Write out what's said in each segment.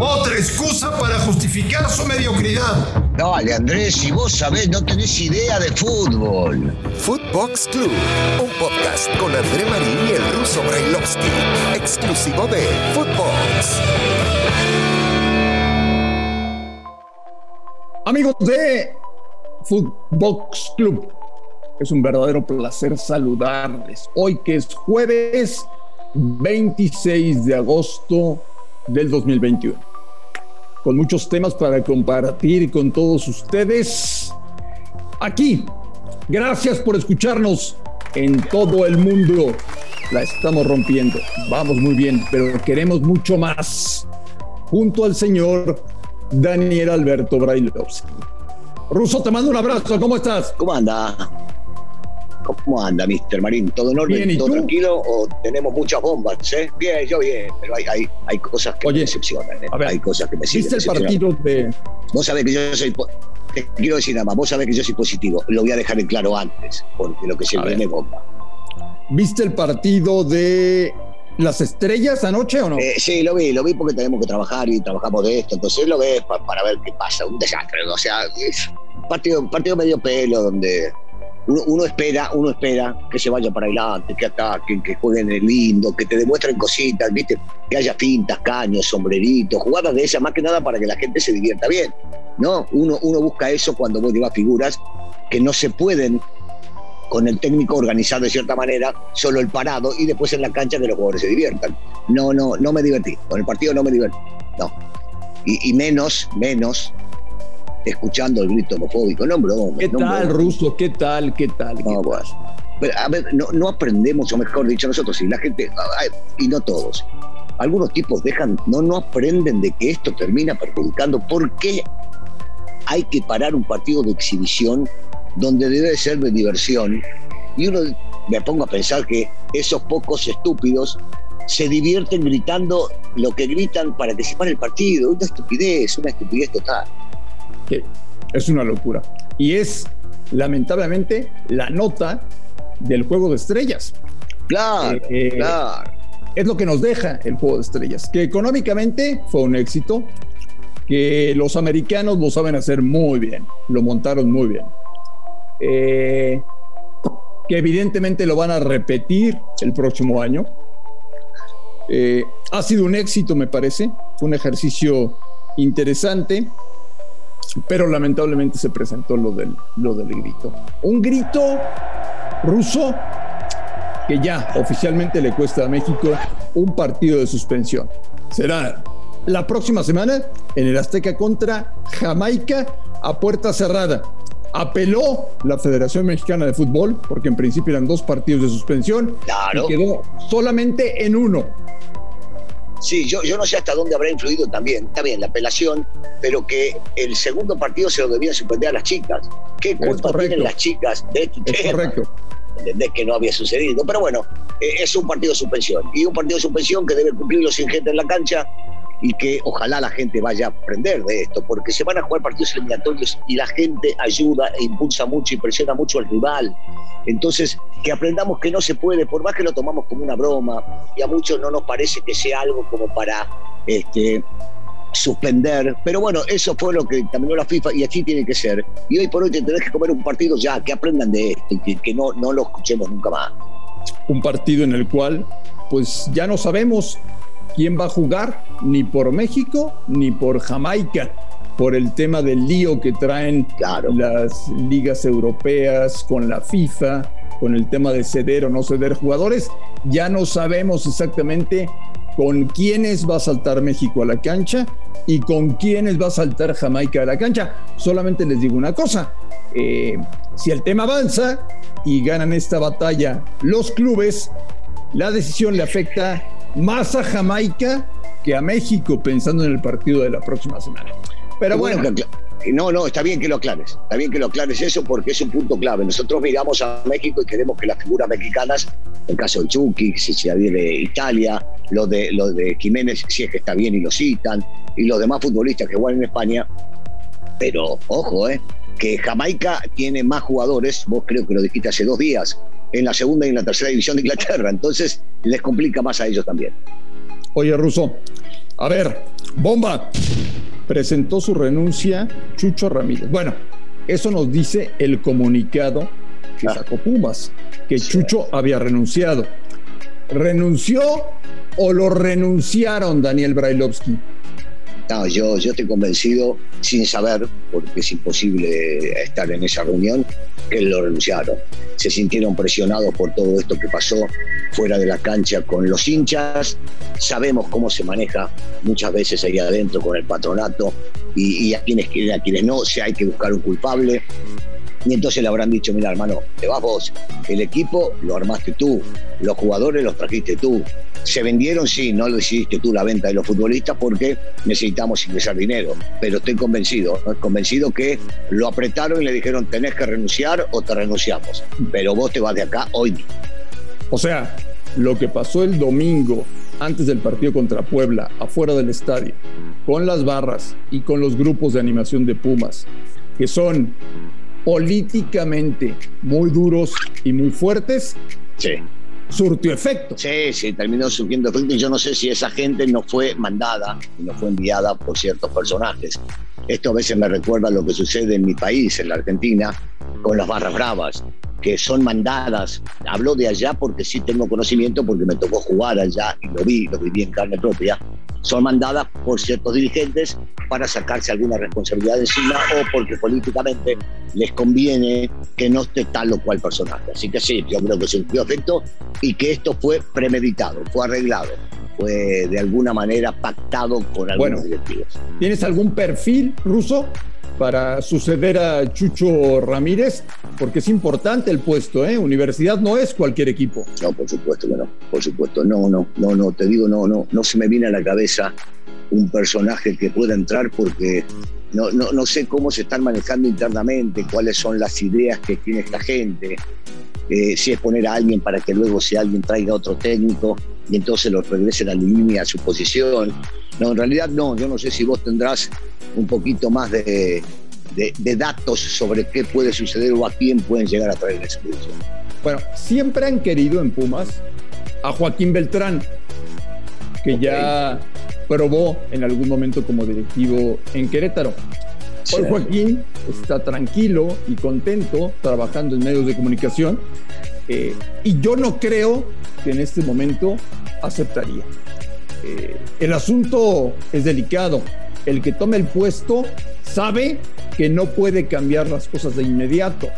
Otra excusa para justificar su mediocridad. Dale, Andrés, si vos sabés, no tenés idea de fútbol. Footbox Club, un podcast con André Marín y el ruso Brailovsky, exclusivo de Footbox. Amigos de Footbox Club, es un verdadero placer saludarles. Hoy que es jueves 26 de agosto del 2021. Con muchos temas para compartir con todos ustedes aquí. Gracias por escucharnos en todo el mundo. La estamos rompiendo. Vamos muy bien, pero queremos mucho más. Junto al señor Daniel Alberto Brailovsky. Ruso, te mando un abrazo. ¿Cómo estás? ¿Cómo anda? ¿Cómo anda, Mr. Marín? ¿Todo en orden? ¿Todo tranquilo? ¿O tenemos muchas bombas? ¿eh? Bien, yo bien, pero hay, hay, hay cosas que me decepcionan. ¿eh? hay cosas que me ¿Viste el partido de.? Vos sabés que yo soy. Te quiero decir nada más, vos sabés que yo soy positivo. Lo voy a dejar en claro antes, porque lo que se viene es bomba. ¿Viste el partido de las estrellas anoche o no? Eh, sí, lo vi, lo vi porque tenemos que trabajar y trabajamos de esto. Entonces lo ves para ver qué pasa. Un desastre. O sea, un partido, partido medio pelo donde uno, espera, uno espera que se vaya para adelante, que ataquen, que jueguen lindo, que te demuestren cositas, ¿viste? Que haya pintas, caños, sombreritos, jugadas de esas, más que nada para que la gente se divierta bien. ¿No? Uno, uno busca eso cuando vos llevas figuras que no se pueden con el técnico organizado de cierta manera, solo el parado y después en la cancha que los jugadores se diviertan. No, no, no me divertí. Con el partido no me divertí. No. Y menos, menos escuchando el grito homofóbico. No, broma. ¿Qué tal, ruso? ¿Qué tal? ¿Qué tal? No, a ver, no, aprendemos, o mejor dicho, nosotros sí, la gente, y no todos. Algunos tipos dejan, no, no aprenden de que esto termina perjudicando. ¿Por qué hay que parar un partido de exhibición donde debe ser de diversión? Y uno me pongo a pensar que esos pocos estúpidos se divierten gritando lo que gritan para que se pare el partido. Una estupidez, una estupidez total es una locura. Y es, lamentablemente, la nota del juego de estrellas. Claro, eh, claro. Es lo que nos deja el juego de estrellas, que económicamente fue un éxito, que los americanos lo saben hacer muy bien, lo montaron muy bien. Eh, que evidentemente lo van a repetir el próximo año. Eh, ha sido un éxito, me parece. Fue un ejercicio interesante pero lamentablemente se presentó lo del, lo del grito. Un grito ruso que ya oficialmente le cuesta a México un partido de suspensión. Será la próxima semana en el Azteca contra Jamaica a puerta cerrada. Apeló la Federación Mexicana de Fútbol, porque en principio eran dos partidos de suspensión, claro. y quedó solamente en uno. Sí, yo, yo no sé hasta dónde habrá influido también, está bien, la apelación, pero que el segundo partido se lo debían suspender a las chicas. ¿Qué culpa tienen las chicas de este es Correcto. ¿Entendés que no había sucedido? Pero bueno, eh, es un partido de suspensión. Y un partido de suspensión que debe cumplir los ingentes en la cancha y que ojalá la gente vaya a aprender de esto, porque se van a jugar partidos eliminatorios y la gente ayuda e impulsa mucho y presiona mucho al rival. Entonces, que aprendamos que no se puede, por más que lo tomamos como una broma, y a muchos no nos parece que sea algo como para este, suspender. Pero bueno, eso fue lo que terminó la FIFA y así tiene que ser. Y hoy por hoy te que comer un partido ya, que aprendan de esto y que, no, no lo escuchemos nunca más. Un partido en el cual, pues ya no sabemos quién va a jugar ni por México ni por Jamaica por el tema del lío que traen las ligas europeas con la FIFA, con el tema de ceder o no ceder jugadores. Ya no sabemos exactamente con quiénes va a saltar México a la cancha y con quiénes va a saltar Jamaica a la cancha. Solamente les digo una cosa, eh, si el tema avanza y ganan esta batalla los clubes, la decisión le afecta más a Jamaica que a México pensando en el partido de la próxima semana. Pero bueno, no, no, está bien que lo aclares, está bien que lo aclares eso porque es un punto clave. Nosotros miramos a México y queremos que las figuras mexicanas, en el caso de Chucky, si se de Italia, lo de, lo de Jiménez, si es que está bien y lo citan, y los demás futbolistas que juegan en España, pero ojo, eh, que Jamaica tiene más jugadores, vos creo que lo dijiste hace dos días, en la segunda y en la tercera división de Inglaterra. Entonces les complica más a ellos también. Oye, Russo, A ver, bomba. Presentó su renuncia Chucho Ramírez. Bueno, eso nos dice el comunicado que Ah. sacó Pumas, que Chucho había renunciado. ¿Renunció o lo renunciaron Daniel Brailovsky? No, yo, yo estoy convencido, sin saber, porque es imposible estar en esa reunión, que lo renunciaron. Se sintieron presionados por todo esto que pasó fuera de la cancha con los hinchas. Sabemos cómo se maneja muchas veces ahí adentro con el patronato y, a quienes quieren, a quienes no, si hay que buscar un culpable. Y entonces le habrán dicho, mira hermano, te vas vos, el equipo lo armaste tú, los jugadores los trajiste tú. Se vendieron, sí, no lo decidiste tú la venta de los futbolistas porque necesitamos ingresar dinero. Pero estoy convencido, ¿no? convencido que lo apretaron y le dijeron, tenés que renunciar o te renunciamos. Pero vos te vas de acá hoy mismo. O sea, lo que pasó el domingo antes del partido contra Puebla, afuera del estadio, con las barras y con los grupos de animación de Pumas, que son políticamente muy duros y muy fuertes, Sí. surtió efecto. Sí, sí, terminó surgiendo efecto y yo no sé si esa gente no fue mandada no fue enviada por ciertos personajes. Esto a veces me recuerda lo que sucede en mi país, en la Argentina, con las barras bravas, que son mandadas. Hablo de allá porque sí tengo conocimiento, porque me tocó jugar allá y lo vi, lo viví en carne propia. Son mandadas por ciertos dirigentes para sacarse alguna responsabilidad encima o porque políticamente les conviene que no esté tal o cual personaje. Así que sí, yo creo que surgió efecto y que esto fue premeditado, fue arreglado, fue de alguna manera pactado con algunos Bueno. directivos. ¿Tienes algún perfil ruso para suceder a Chucho Ramírez? Porque es importante el puesto, ¿eh? Universidad no es cualquier equipo. No, por supuesto que no, por supuesto, no, no, no, no, te digo, no, no, no se me viene a la cabeza un personaje que pueda entrar porque no, no, no sé cómo se están manejando internamente, cuáles son las ideas que tiene esta gente, eh, si es poner a alguien para que luego si alguien traiga otro técnico y entonces lo regresen a la línea a su posición. No, en realidad no, yo no sé si vos tendrás un poquito más de, de- de datos sobre qué puede suceder o a quién pueden llegar a traer esa posición. Bueno, siempre han querido en Pumas a Joaquín Beltrán, que ya probó en algún momento como directivo en Querétaro. Hoy. Joaquín está tranquilo y contento trabajando en medios de comunicación eh, y yo no creo que en este momento aceptaría. Eh, el asunto es delicado. El que tome el puesto sabe que no puede cambiar las cosas de inmediato.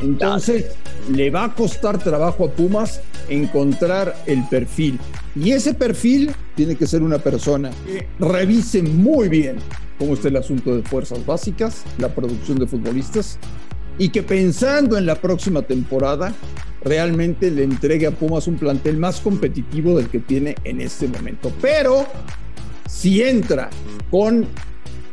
Entonces le va a costar trabajo a Pumas encontrar el perfil. Y ese perfil tiene que ser una persona que revise muy bien cómo está el asunto de fuerzas básicas, la producción de futbolistas, y que pensando en la próxima temporada realmente le entregue a Pumas un plantel más competitivo del que tiene en este momento. Pero si entra con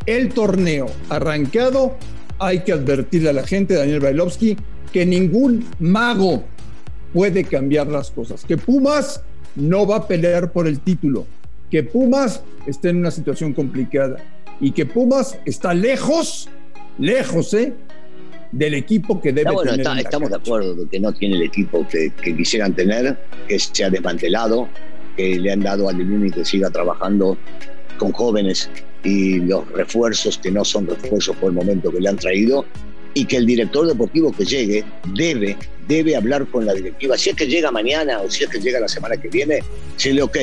el torneo arrancado, hay que advertirle a la gente, Daniel Brailovsky, que ningún mago puede cambiar las cosas, que Pumas no va a pelear por el título, que Pumas está en una situación complicada y que Pumas está lejos, lejos, ¿eh? Del equipo que debe bueno, tener. está- estamos de acuerdo de que no tiene el equipo que, que quisieran tener, que se ha desmantelado, que le han dado al Lilini que siga trabajando con jóvenes y los refuerzos que no son refuerzos por el momento que le han traído y que el director deportivo que llegue debe, debe hablar con la directiva. Si es que llega mañana o si es que llega la semana que viene, decirle, ok,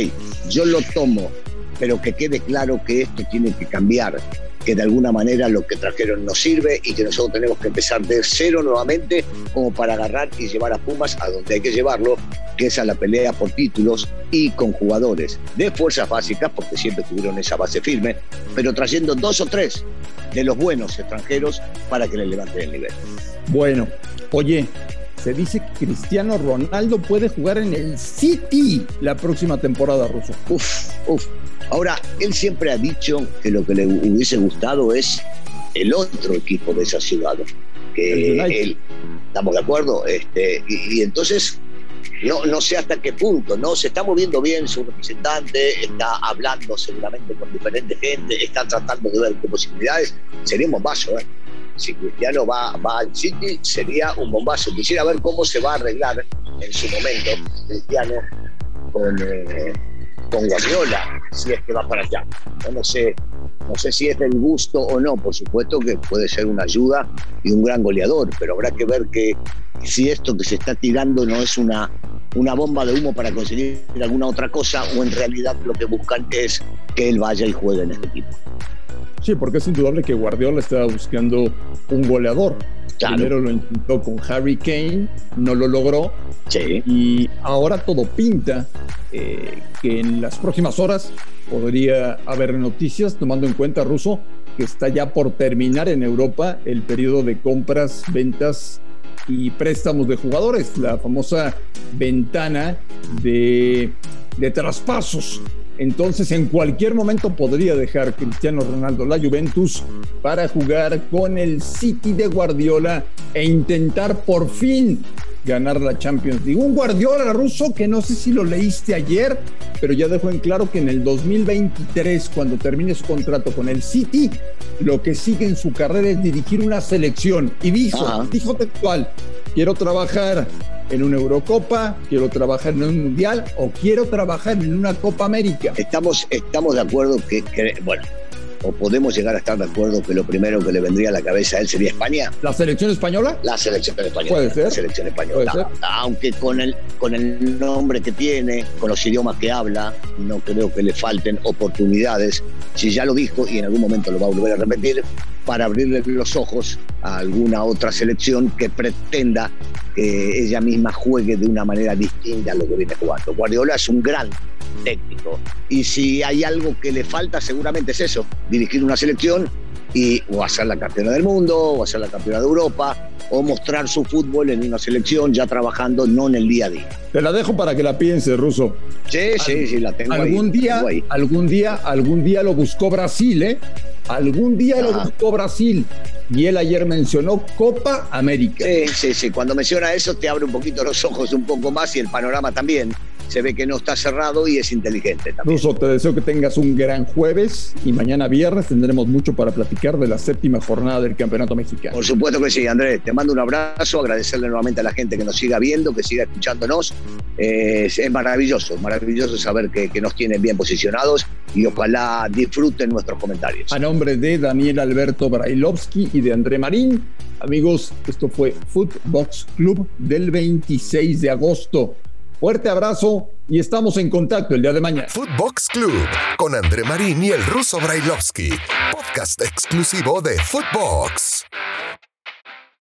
yo lo tomo, pero que quede claro que esto tiene que cambiar, que de alguna manera lo que trajeron no sirve y que nosotros tenemos que empezar de cero nuevamente como para agarrar y llevar a Pumas a donde hay que llevarlo, que es a la pelea por títulos y con jugadores de fuerzas básicas, porque siempre tuvieron esa base firme, pero trayendo dos o tres de los buenos extranjeros para que le levanten el nivel. Bueno, oye, se dice que Cristiano Ronaldo puede jugar en el City la próxima temporada, Ruso. Uf, uf. Ahora, él siempre ha dicho que lo que le hubiese gustado es el otro equipo de esa ciudad. Que él, ¿estamos de acuerdo? Este, y, y entonces, no, no sé hasta qué punto, ¿no? Se está moviendo bien su representante, está hablando seguramente con diferente gente, está tratando de ver qué posibilidades. Sería un bombazo, ¿eh? Si Cristiano va, va al City, sería un bombazo. Quisiera ver cómo se va a arreglar en su momento Cristiano con, eh, con Guardiola, si es que va para allá. no sé, no sé si es del gusto o no, por supuesto que puede ser una ayuda y un gran goleador, pero habrá que ver que si esto que se está tirando no es una, una bomba de humo para conseguir alguna otra cosa o en realidad lo que buscan es que él vaya y juegue en este equipo. Sí, porque es indudable que Guardiola estaba buscando un goleador. Primero lo intentó con Harry Kane, no lo logró. Sí. Y ahora todo pinta eh, que en las próximas horas podría haber noticias, tomando en cuenta, Russo, que está ya por terminar en Europa el periodo de compras, ventas y préstamos de jugadores, la famosa ventana de, de traspasos entonces, en cualquier momento podría dejar Cristiano Ronaldo la Juventus para jugar con el City de Guardiola e intentar por fin ganar la Champions League. Un Guardiola ruso que no sé si lo leíste ayer, pero ya dejó en claro que en el 2023, cuando termine su contrato con el City, lo que sigue en su carrera es dirigir una selección. Y dijo, dijo textual, quiero trabajar en una Eurocopa, quiero trabajar en un Mundial o quiero trabajar en una Copa América. Estamos, estamos de acuerdo que, bueno, o podemos llegar a estar de acuerdo que lo primero que le vendría a la cabeza a él sería España. ¿La selección española? La selección española. Puede ser. La selección española. Aunque con el, con el nombre que tiene, con los idiomas que habla, no creo que le falten oportunidades. Si ya lo dijo y en algún momento lo va a volver a repetir, para abrirle los ojos a alguna otra selección que pretenda que ella misma juegue de una manera distinta a lo que viene jugando. Guardiola es un gran técnico y si hay algo que le falta seguramente es eso, dirigir una selección y o hacer la campeona del mundo o hacer la campeona de Europa o mostrar su fútbol en una selección ya trabajando no en el día a día. Te la dejo para que la piense, Ruso. Sí, sí, sí, la tengo algún Día, Algún día, algún día lo buscó Brasil, ¿eh? Algún día lo buscó Brasil y él ayer mencionó Copa América. Sí, sí, sí. Cuando menciona eso te abre un poquito los ojos un poco más y el panorama también se ve que no está cerrado y es inteligente también. Ruso, te deseo que tengas un gran jueves y mañana viernes tendremos mucho para platicar de la séptima jornada del Campeonato Mexicano. Por supuesto que sí, Andrés. Te mando un abrazo, agradecerle nuevamente a la gente que nos siga viendo, que siga escuchándonos. Eh, es maravilloso, maravilloso saber que, que nos tienen bien posicionados y ojalá disfruten nuestros comentarios. A nombre de Daniel Alberto Brailovsky y de André Marín, amigos, esto fue Footbox Club del 26 de agosto. Fuerte abrazo y estamos en contacto el día de mañana. Footbox Club con André Marín y el ruso Brailovsky, podcast exclusivo de Footbox.